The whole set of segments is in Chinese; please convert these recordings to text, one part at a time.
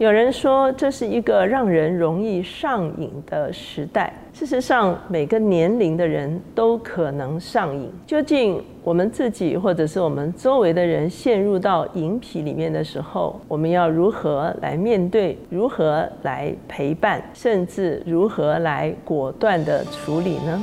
有人说这是一个让人容易上瘾的时代。事实上，每个年龄的人都可能上瘾。究竟我们自己或者是我们周围的人陷入到瘾癖里面的时候，我们要如何来面对？如何来陪伴？甚至如何来果断的处理呢？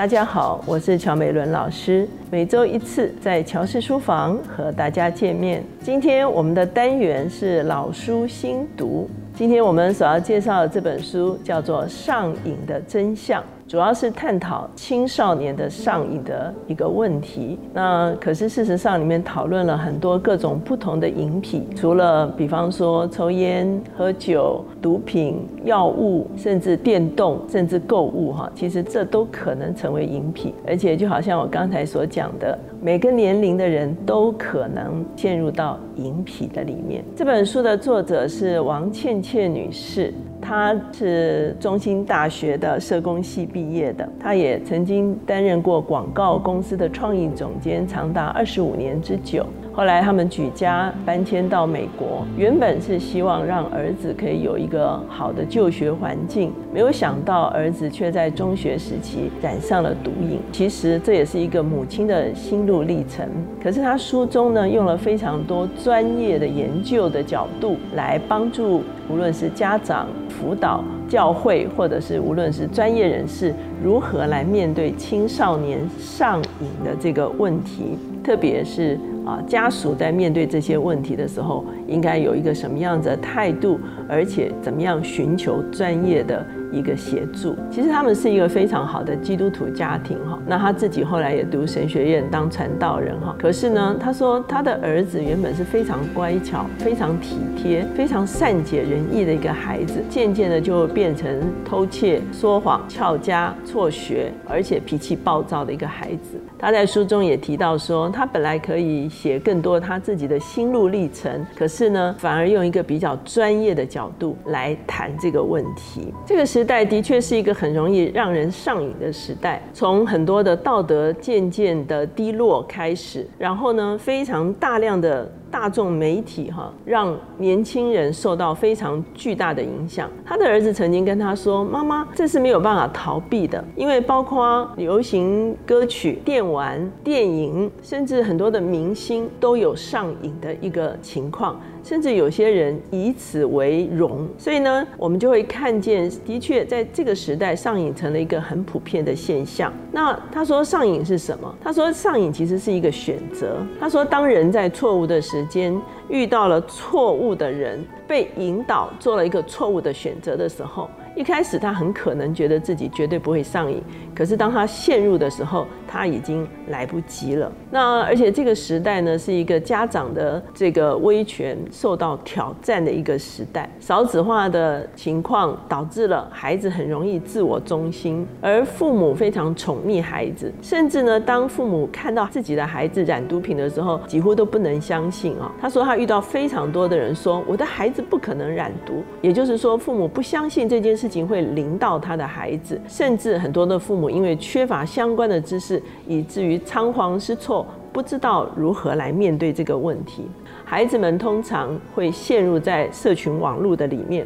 大家好，我是乔美伦老师，每周一次在乔氏书房和大家见面。今天我们的单元是老书新读，今天我们所要介绍的这本书叫做《上瘾的真相》。主要是探讨青少年的上瘾的一个问题。那可是事实上，里面讨论了很多各种不同的饮品，除了比方说抽烟、喝酒、毒品、药物，甚至电动，甚至购物，哈，其实这都可能成为饮品。而且就好像我刚才所讲讲的，每个年龄的人都可能陷入到银皮的里面。这本书的作者是王倩倩女士。她是中兴大学的社工系毕业的，她也曾经担任过广告公司的创意总监，长达二十五年之久。后来他们举家搬迁到美国，原本是希望让儿子可以有一个好的就学环境，没有想到儿子却在中学时期染上了毒瘾。其实这也是一个母亲的心路历程。可是他书中呢，用了非常多专业的研究的角度来帮助，无论是家长、辅导、教会，或者是无论是专业人士，如何来面对青少年上瘾的这个问题，特别是。啊，家属在面对这些问题的时候，应该有一个什么样的态度，而且怎么样寻求专业的。一个协助，其实他们是一个非常好的基督徒家庭哈。那他自己后来也读神学院当传道人哈。可是呢，他说他的儿子原本是非常乖巧、非常体贴、非常善解人意的一个孩子，渐渐的就变成偷窃、说谎、翘家、辍学，而且脾气暴躁的一个孩子。他在书中也提到说，他本来可以写更多他自己的心路历程，可是呢，反而用一个比较专业的角度来谈这个问题。这个。时代的确是一个很容易让人上瘾的时代，从很多的道德渐渐的低落开始，然后呢，非常大量的。大众媒体哈，让年轻人受到非常巨大的影响。他的儿子曾经跟他说：“妈妈，这是没有办法逃避的，因为包括流行歌曲、电玩、电影，甚至很多的明星都有上瘾的一个情况，甚至有些人以此为荣。所以呢，我们就会看见，的确在这个时代，上瘾成了一个很普遍的现象。那他说上瘾是什么？他说上瘾其实是一个选择。他说当人在错误的时，时间遇到了错误的人，被引导做了一个错误的选择的时候。一开始他很可能觉得自己绝对不会上瘾，可是当他陷入的时候，他已经来不及了。那而且这个时代呢，是一个家长的这个威权受到挑战的一个时代，少子化的情况导致了孩子很容易自我中心，而父母非常宠溺孩子，甚至呢，当父母看到自己的孩子染毒品的时候，几乎都不能相信啊。他说他遇到非常多的人说，我的孩子不可能染毒，也就是说，父母不相信这件。事情会临到他的孩子，甚至很多的父母因为缺乏相关的知识，以至于仓皇失措，不知道如何来面对这个问题。孩子们通常会陷入在社群网络的里面，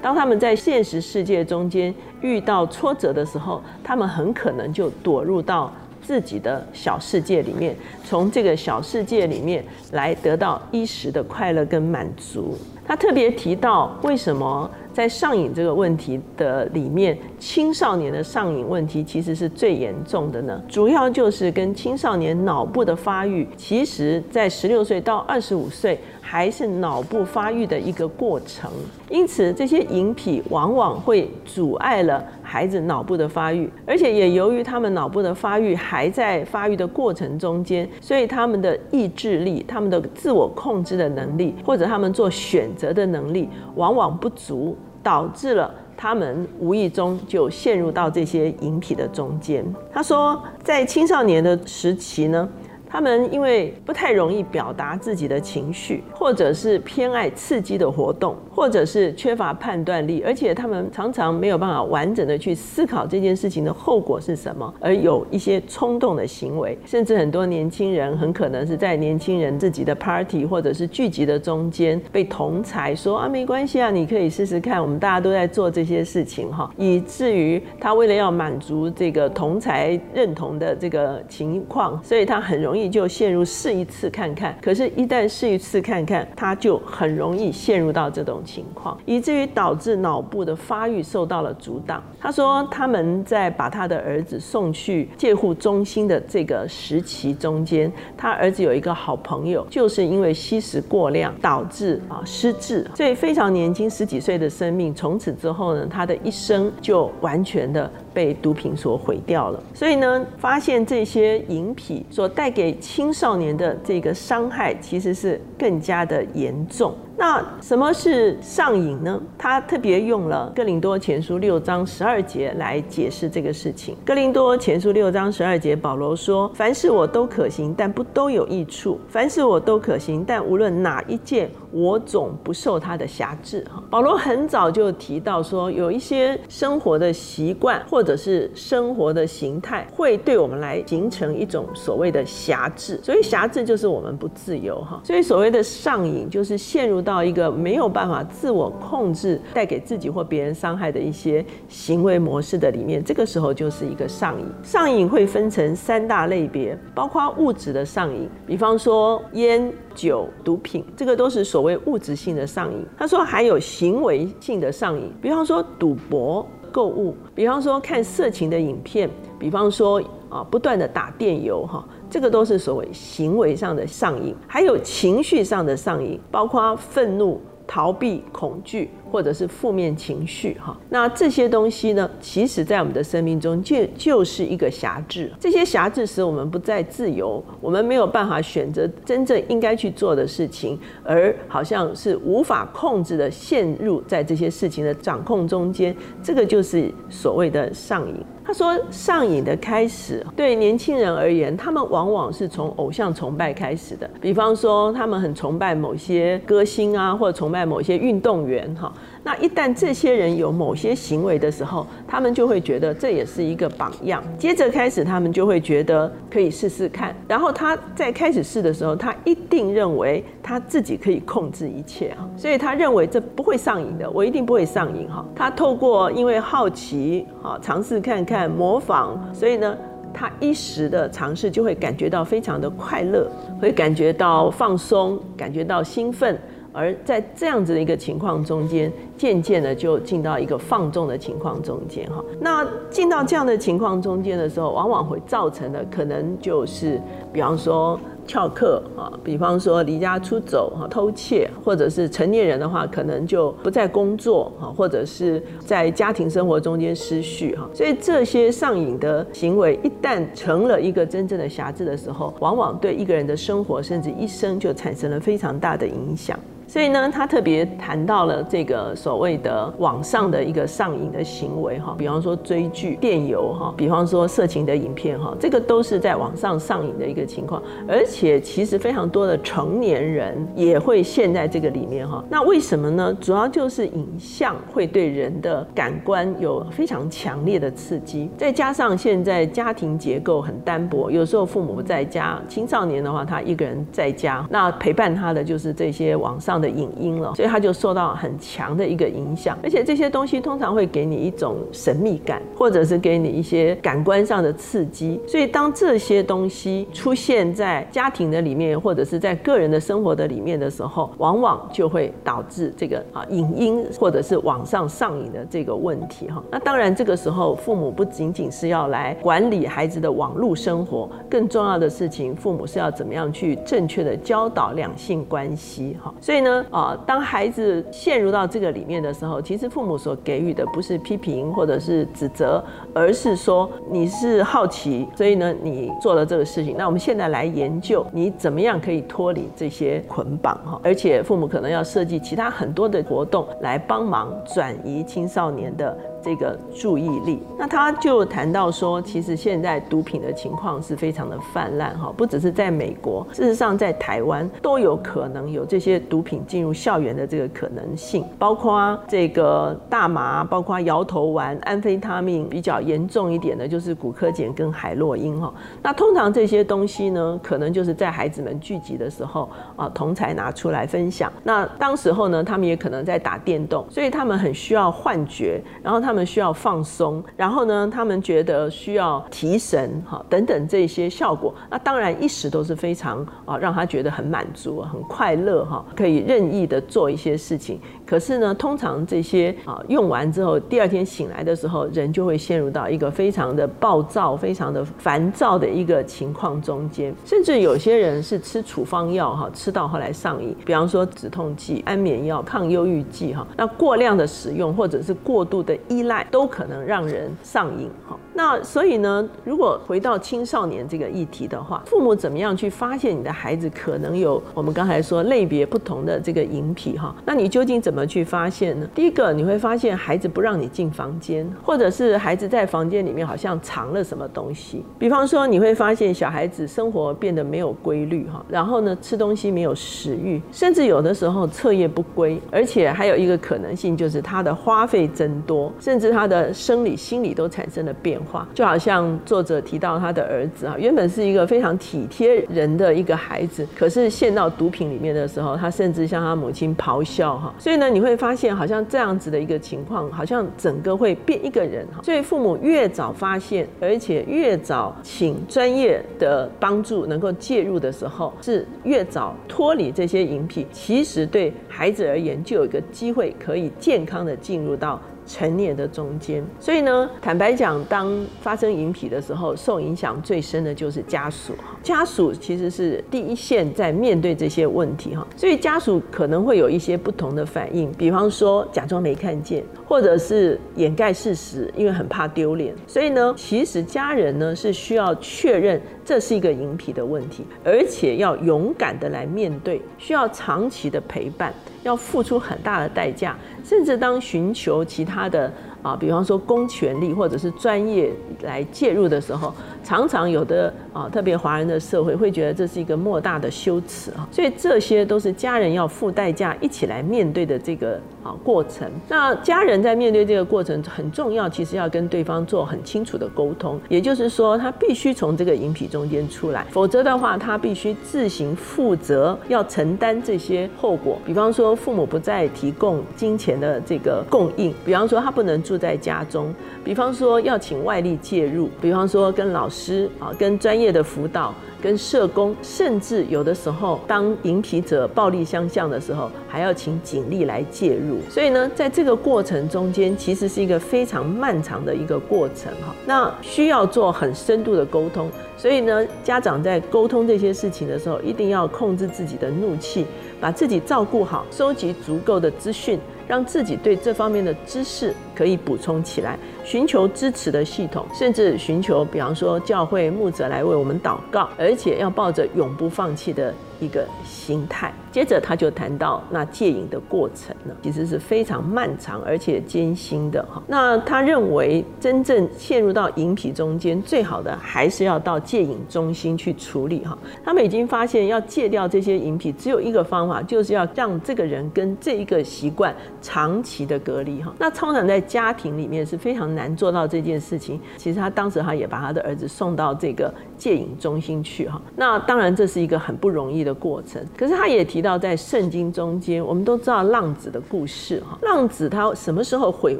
当他们在现实世界中间遇到挫折的时候，他们很可能就躲入到自己的小世界里面，从这个小世界里面来得到一时的快乐跟满足。他特别提到为什么。在上瘾这个问题的里面，青少年的上瘾问题其实是最严重的呢。主要就是跟青少年脑部的发育，其实在十六岁到二十五岁还是脑部发育的一个过程。因此，这些饮品往往会阻碍了孩子脑部的发育，而且也由于他们脑部的发育还在发育的过程中间，所以他们的意志力、他们的自我控制的能力，或者他们做选择的能力，往往不足。导致了他们无意中就陷入到这些饮品的中间。他说，在青少年的时期呢。他们因为不太容易表达自己的情绪，或者是偏爱刺激的活动，或者是缺乏判断力，而且他们常常没有办法完整的去思考这件事情的后果是什么，而有一些冲动的行为，甚至很多年轻人很可能是在年轻人自己的 party 或者是聚集的中间被同才说啊没关系啊，你可以试试看，我们大家都在做这些事情哈，以至于他为了要满足这个同才认同的这个情况，所以他很容易就陷入试一次看看。可是，一旦试一次看看，他就很容易陷入到这种情况，以至于导致脑部的发育受到了阻挡。他说，他们在把他的儿子送去介护中心的这个时期中间，他儿子有一个好朋友，就是因为吸食过量导致啊失智，所以非常年轻十几岁的生命，从此之后呢，他的一生就完全的。被毒品所毁掉了，所以呢，发现这些饮品所带给青少年的这个伤害，其实是更加的严重。那什么是上瘾呢？他特别用了《哥林多前书》六章十二节来解释这个事情。《哥林多前书》六章十二节，保罗说：“凡事我都可行，但不都有益处；凡事我都可行，但无论哪一件，我总不受他的辖制。”哈，保罗很早就提到说，有一些生活的习惯或者是生活的形态，会对我们来形成一种所谓的辖制。所以辖制就是我们不自由哈。所以所谓的上瘾，就是陷入。到到一个没有办法自我控制、带给自己或别人伤害的一些行为模式的里面，这个时候就是一个上瘾。上瘾会分成三大类别，包括物质的上瘾，比方说烟、酒、毒品，这个都是所谓物质性的上瘾。他说还有行为性的上瘾，比方说赌博、购物，比方说看色情的影片，比方说啊不断的打电游哈。这个都是所谓行为上的上瘾，还有情绪上的上瘾，包括愤怒、逃避、恐惧。或者是负面情绪哈，那这些东西呢，其实在我们的生命中就就是一个辖制。这些辖制使我们不再自由，我们没有办法选择真正应该去做的事情，而好像是无法控制的陷入在这些事情的掌控中间。这个就是所谓的上瘾。他说，上瘾的开始对年轻人而言，他们往往是从偶像崇拜开始的。比方说，他们很崇拜某些歌星啊，或者崇拜某些运动员哈。那一旦这些人有某些行为的时候，他们就会觉得这也是一个榜样。接着开始，他们就会觉得可以试试看。然后他在开始试的时候，他一定认为他自己可以控制一切啊，所以他认为这不会上瘾的，我一定不会上瘾哈。他透过因为好奇啊，尝试看看模仿，所以呢，他一时的尝试就会感觉到非常的快乐，会感觉到放松，感觉到兴奋。而在这样子的一个情况中间，渐渐的就进到一个放纵的情况中间哈。那进到这样的情况中间的时候，往往会造成的可能就是，比方说翘课啊，比方说离家出走哈，偷窃，或者是成年人的话，可能就不再工作哈，或者是在家庭生活中间失序哈。所以这些上瘾的行为一旦成了一个真正的瑕疵的时候，往往对一个人的生活甚至一生就产生了非常大的影响。所以呢，他特别谈到了这个所谓的网上的一个上瘾的行为哈，比方说追剧、电游哈，比方说色情的影片哈，这个都是在网上上瘾的一个情况，而且其实非常多的成年人也会陷在这个里面哈。那为什么呢？主要就是影像会对人的感官有非常强烈的刺激，再加上现在家庭结构很单薄，有时候父母不在家，青少年的话他一个人在家，那陪伴他的就是这些网上。的影音了，所以他就受到很强的一个影响，而且这些东西通常会给你一种神秘感，或者是给你一些感官上的刺激。所以当这些东西出现在家庭的里面，或者是在个人的生活的里面的时候，往往就会导致这个啊影音或者是网上上瘾的这个问题哈。那当然，这个时候父母不仅仅是要来管理孩子的网络生活，更重要的事情，父母是要怎么样去正确的教导两性关系哈。所以呢。啊，当孩子陷入到这个里面的时候，其实父母所给予的不是批评或者是指责，而是说你是好奇，所以呢，你做了这个事情。那我们现在来研究你怎么样可以脱离这些捆绑哈，而且父母可能要设计其他很多的活动来帮忙转移青少年的。这个注意力。那他就谈到说，其实现在毒品的情况是非常的泛滥哈，不只是在美国，事实上在台湾都有可能有这些毒品进入校园的这个可能性，包括这个大麻，包括摇头丸、安非他命，比较严重一点的就是古柯碱跟海洛因哈。那通常这些东西呢，可能就是在孩子们聚集的时候啊，同才拿出来分享。那当时候呢，他们也可能在打电动，所以他们很需要幻觉，然后他他们需要放松，然后呢，他们觉得需要提神哈等等这些效果。那当然一时都是非常啊，让他觉得很满足、很快乐哈，可以任意的做一些事情。可是呢，通常这些啊用完之后，第二天醒来的时候，人就会陷入到一个非常的暴躁、非常的烦躁的一个情况中间。甚至有些人是吃处方药哈，吃到后来上瘾，比方说止痛剂、安眠药、抗忧郁剂哈。那过量的使用或者是过度的依依赖，都可能让人上瘾哈。那所以呢，如果回到青少年这个议题的话，父母怎么样去发现你的孩子可能有我们刚才说类别不同的这个饮品哈？那你究竟怎么去发现呢？第一个，你会发现孩子不让你进房间，或者是孩子在房间里面好像藏了什么东西。比方说，你会发现小孩子生活变得没有规律哈，然后呢，吃东西没有食欲，甚至有的时候彻夜不归，而且还有一个可能性就是他的花费增多，甚至他的生理、心理都产生了变。化就好像作者提到他的儿子啊，原本是一个非常体贴人的一个孩子，可是陷到毒品里面的时候，他甚至向他母亲咆哮哈。所以呢，你会发现好像这样子的一个情况，好像整个会变一个人哈。所以父母越早发现，而且越早请专业的帮助能够介入的时候，是越早脱离这些饮品，其实对孩子而言就有一个机会可以健康的进入到。成年的中间，所以呢，坦白讲，当发生引起的时候，受影响最深的就是家属哈。家属其实是第一线在面对这些问题哈，所以家属可能会有一些不同的反应，比方说假装没看见，或者是掩盖事实，因为很怕丢脸。所以呢，其实家人呢是需要确认这是一个引皮的问题，而且要勇敢的来面对，需要长期的陪伴。要付出很大的代价，甚至当寻求其他的啊，比方说公权力或者是专业来介入的时候，常常有的啊，特别华人的社会会觉得这是一个莫大的羞耻啊，所以这些都是家人要付代价一起来面对的这个。啊，过程。那家人在面对这个过程很重要，其实要跟对方做很清楚的沟通。也就是说，他必须从这个饮品中间出来，否则的话，他必须自行负责，要承担这些后果。比方说，父母不再提供金钱的这个供应；比方说，他不能住在家中；比方说，要请外力介入；比方说，跟老师啊，跟专业的辅导。跟社工，甚至有的时候，当引皮者暴力相向的时候，还要请警力来介入。所以呢，在这个过程中间，其实是一个非常漫长的一个过程哈。那需要做很深度的沟通。所以呢，家长在沟通这些事情的时候，一定要控制自己的怒气，把自己照顾好，收集足够的资讯。让自己对这方面的知识可以补充起来，寻求支持的系统，甚至寻求，比方说教会牧者来为我们祷告，而且要抱着永不放弃的一个心态。接着他就谈到那戒瘾的过程呢，其实是非常漫长而且艰辛的哈。那他认为真正陷入到瘾皮中间，最好的还是要到戒瘾中心去处理哈。他们已经发现要戒掉这些瘾皮，只有一个方法，就是要让这个人跟这一个习惯长期的隔离哈。那通常在家庭里面是非常难做到这件事情。其实他当时他也把他的儿子送到这个戒瘾中心去哈。那当然这是一个很不容易的过程，可是他也提。到在圣经中间，我们都知道浪子的故事哈。浪子他什么时候悔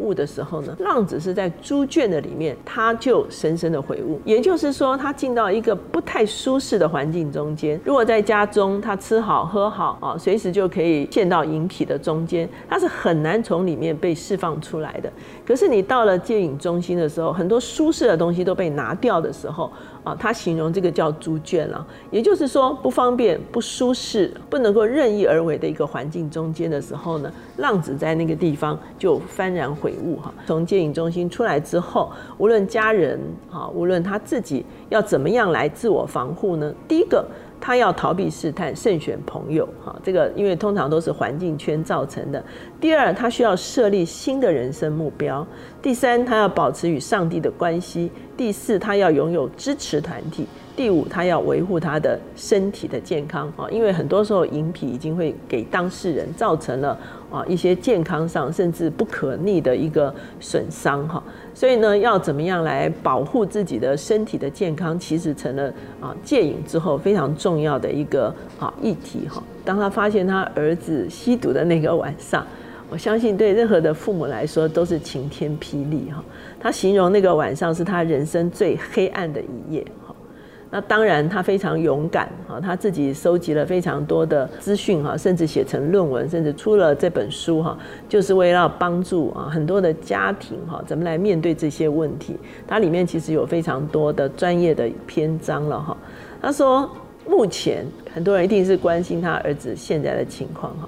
悟的时候呢？浪子是在猪圈的里面，他就深深的悔悟。也就是说，他进到一个不太舒适的环境中间。如果在家中，他吃好喝好啊，随时就可以陷到饮品的中间，他是很难从里面被释放出来的。可是你到了戒瘾中心的时候，很多舒适的东西都被拿掉的时候。啊，他形容这个叫猪圈了，也就是说不方便、不舒适、不能够任意而为的一个环境中间的时候呢，浪子在那个地方就幡然悔悟哈。从戒瘾中心出来之后，无论家人啊，无论他自己要怎么样来自我防护呢？第一个。他要逃避试探，慎选朋友。哈，这个因为通常都是环境圈造成的。第二，他需要设立新的人生目标。第三，他要保持与上帝的关系。第四，他要拥有支持团体。第五，他要维护他的身体的健康啊，因为很多时候饮品已经会给当事人造成了啊一些健康上甚至不可逆的一个损伤哈，所以呢，要怎么样来保护自己的身体的健康，其实成了啊戒瘾之后非常重要的一个啊议题哈。当他发现他儿子吸毒的那个晚上，我相信对任何的父母来说都是晴天霹雳哈。他形容那个晚上是他人生最黑暗的一夜。那当然，他非常勇敢哈，他自己收集了非常多的资讯哈，甚至写成论文，甚至出了这本书哈，就是为了帮助啊很多的家庭哈，怎么来面对这些问题。它里面其实有非常多的专业的篇章了哈。他说，目前很多人一定是关心他儿子现在的情况哈，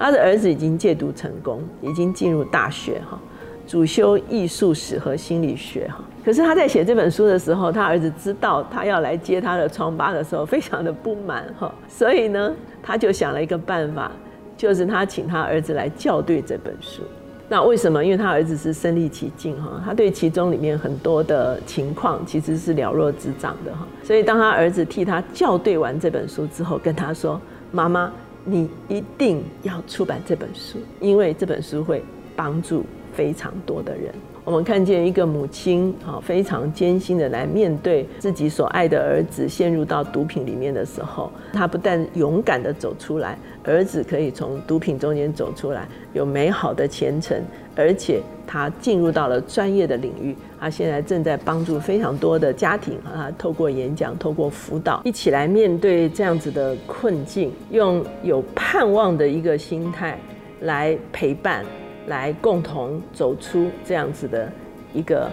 他的儿子已经戒毒成功，已经进入大学哈。主修艺术史和心理学哈，可是他在写这本书的时候，他儿子知道他要来接他的疮疤的时候，非常的不满哈，所以呢，他就想了一个办法，就是他请他儿子来校对这本书。那为什么？因为他儿子是身历其境哈，他对其中里面很多的情况其实是了若指掌的哈，所以当他儿子替他校对完这本书之后，跟他说：“妈妈，你一定要出版这本书，因为这本书会帮助。”非常多的人，我们看见一个母亲，哈，非常艰辛的来面对自己所爱的儿子陷入到毒品里面的时候，她不但勇敢的走出来，儿子可以从毒品中间走出来，有美好的前程，而且他进入到了专业的领域，他现在正在帮助非常多的家庭啊，透过演讲，透过辅导，一起来面对这样子的困境，用有盼望的一个心态来陪伴。来共同走出这样子的一个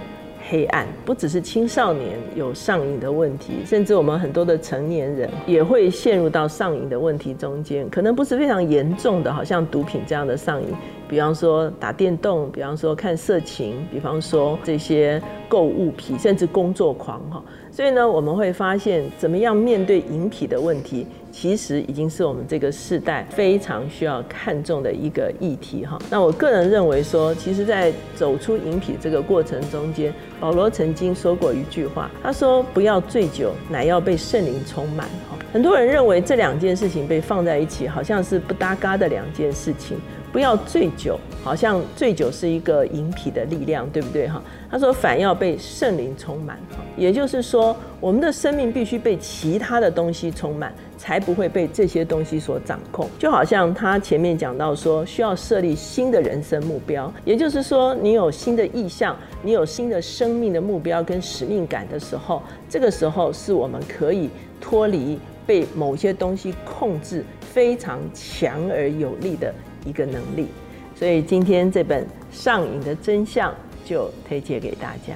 黑暗，不只是青少年有上瘾的问题，甚至我们很多的成年人也会陷入到上瘾的问题中间，可能不是非常严重的，好像毒品这样的上瘾，比方说打电动，比方说看色情，比方说这些购物癖，甚至工作狂哈。所以呢，我们会发现，怎么样面对饮品的问题。其实已经是我们这个世代非常需要看重的一个议题哈。那我个人认为说，其实，在走出饮品这个过程中间，保罗曾经说过一句话，他说：“不要醉酒，乃要被圣灵充满。”哈，很多人认为这两件事情被放在一起，好像是不搭嘎的两件事情。不要醉酒，好像醉酒是一个饮品的力量，对不对哈？他说反要被圣灵充满，也就是说，我们的生命必须被其他的东西充满，才不会被这些东西所掌控。就好像他前面讲到说，需要设立新的人生目标，也就是说，你有新的意向，你有新的生命的目标跟使命感的时候，这个时候是我们可以脱离被某些东西控制，非常强而有力的。一个能力，所以今天这本《上瘾的真相》就推荐给大家。